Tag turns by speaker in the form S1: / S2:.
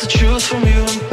S1: the truth from you.